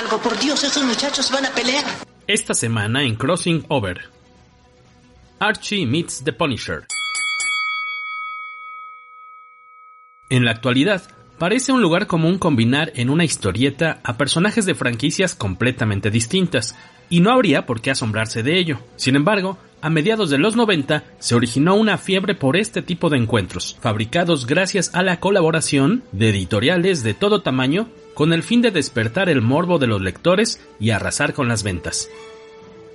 algo, por Dios, esos muchachos van a pelear. Esta semana en Crossing Over. Archie meets the Punisher. En la actualidad, parece un lugar común combinar en una historieta a personajes de franquicias completamente distintas, y no habría por qué asombrarse de ello. Sin embargo, a mediados de los 90 se originó una fiebre por este tipo de encuentros, fabricados gracias a la colaboración de editoriales de todo tamaño con el fin de despertar el morbo de los lectores y arrasar con las ventas.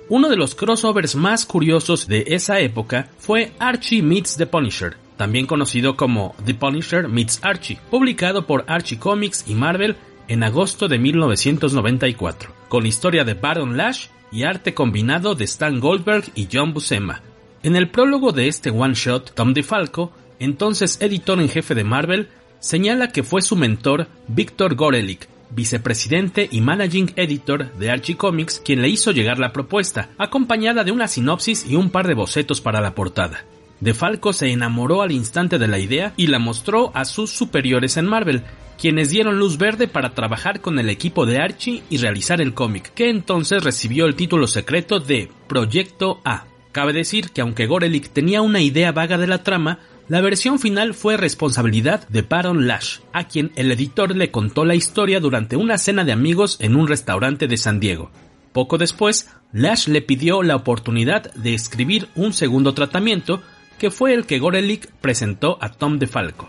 Uno de los crossovers más curiosos de esa época fue Archie Meets the Punisher, también conocido como The Punisher Meets Archie, publicado por Archie Comics y Marvel en agosto de 1994, con historia de Baron Lash y arte combinado de Stan Goldberg y John Buscema. En el prólogo de este one shot, Tom DeFalco, entonces editor en jefe de Marvel, señala que fue su mentor Victor Gorelick, vicepresidente y managing editor de Archie Comics, quien le hizo llegar la propuesta, acompañada de una sinopsis y un par de bocetos para la portada. De Falco se enamoró al instante de la idea y la mostró a sus superiores en Marvel, quienes dieron luz verde para trabajar con el equipo de Archie y realizar el cómic, que entonces recibió el título secreto de Proyecto A. Cabe decir que aunque Gorelick tenía una idea vaga de la trama, la versión final fue responsabilidad de Baron Lash, a quien el editor le contó la historia durante una cena de amigos en un restaurante de San Diego. Poco después, Lash le pidió la oportunidad de escribir un segundo tratamiento que fue el que Gorelick presentó a Tom DeFalco.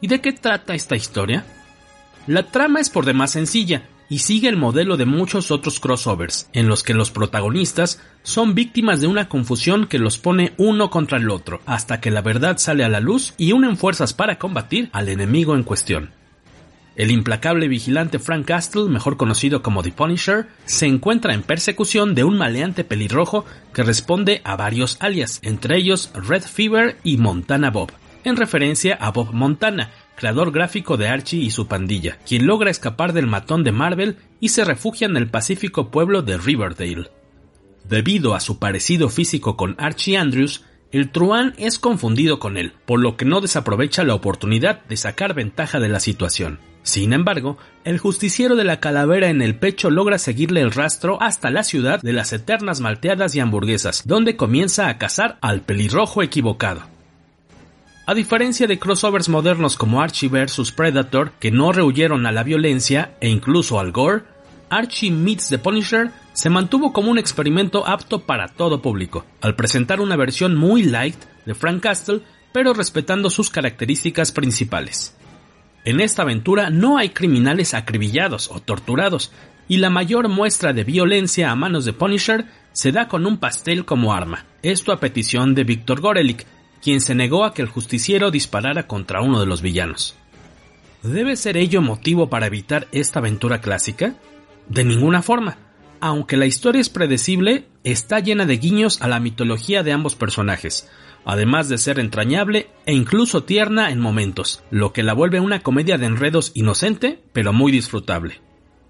¿Y de qué trata esta historia? La trama es por demás sencilla y sigue el modelo de muchos otros crossovers, en los que los protagonistas son víctimas de una confusión que los pone uno contra el otro, hasta que la verdad sale a la luz y unen fuerzas para combatir al enemigo en cuestión. El implacable vigilante Frank Castle, mejor conocido como The Punisher, se encuentra en persecución de un maleante pelirrojo que responde a varios alias, entre ellos Red Fever y Montana Bob, en referencia a Bob Montana, creador gráfico de Archie y su pandilla, quien logra escapar del matón de Marvel y se refugia en el pacífico pueblo de Riverdale. Debido a su parecido físico con Archie Andrews, el truán es confundido con él, por lo que no desaprovecha la oportunidad de sacar ventaja de la situación. Sin embargo, el justiciero de la calavera en el pecho logra seguirle el rastro hasta la ciudad de las eternas malteadas y hamburguesas, donde comienza a cazar al pelirrojo equivocado. A diferencia de crossovers modernos como Archie vs Predator, que no rehuyeron a la violencia e incluso al gore, Archie Meets the Punisher se mantuvo como un experimento apto para todo público, al presentar una versión muy light de Frank Castle, pero respetando sus características principales. En esta aventura no hay criminales acribillados o torturados, y la mayor muestra de violencia a manos de Punisher se da con un pastel como arma. Esto a petición de Victor Gorelick, quien se negó a que el justiciero disparara contra uno de los villanos. ¿Debe ser ello motivo para evitar esta aventura clásica? De ninguna forma. Aunque la historia es predecible, está llena de guiños a la mitología de ambos personajes, además de ser entrañable e incluso tierna en momentos, lo que la vuelve una comedia de enredos inocente, pero muy disfrutable.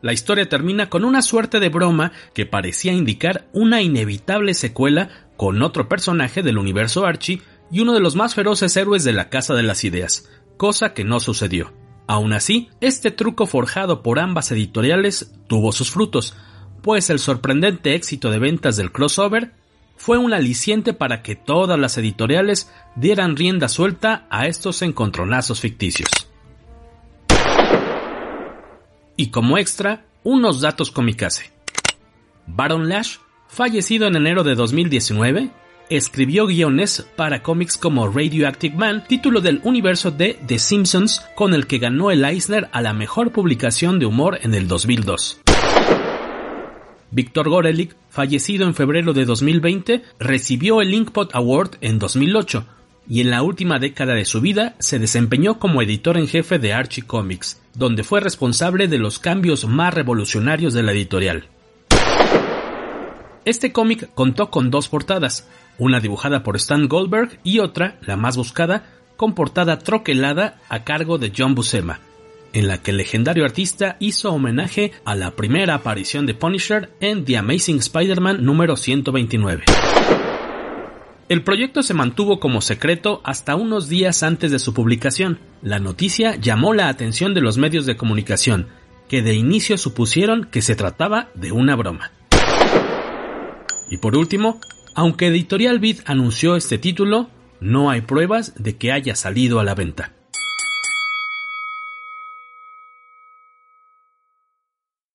La historia termina con una suerte de broma que parecía indicar una inevitable secuela con otro personaje del universo Archie y uno de los más feroces héroes de la Casa de las Ideas, cosa que no sucedió. Aún así, este truco forjado por ambas editoriales tuvo sus frutos, pues el sorprendente éxito de ventas del crossover fue un aliciente para que todas las editoriales dieran rienda suelta a estos encontronazos ficticios. Y como extra, unos datos comicase. Baron Lash, fallecido en enero de 2019, escribió guiones para cómics como Radioactive Man, título del universo de The Simpsons, con el que ganó el Eisner a la mejor publicación de humor en el 2002. Víctor Gorelick, fallecido en febrero de 2020, recibió el Inkpot Award en 2008 y en la última década de su vida se desempeñó como editor en jefe de Archie Comics, donde fue responsable de los cambios más revolucionarios de la editorial. Este cómic contó con dos portadas, una dibujada por Stan Goldberg y otra, la más buscada, con portada troquelada a cargo de John Buscema, en la que el legendario artista hizo homenaje a la primera aparición de Punisher en The Amazing Spider-Man número 129. El proyecto se mantuvo como secreto hasta unos días antes de su publicación. La noticia llamó la atención de los medios de comunicación que de inicio supusieron que se trataba de una broma. Y por último, aunque Editorial Vid anunció este título, no hay pruebas de que haya salido a la venta.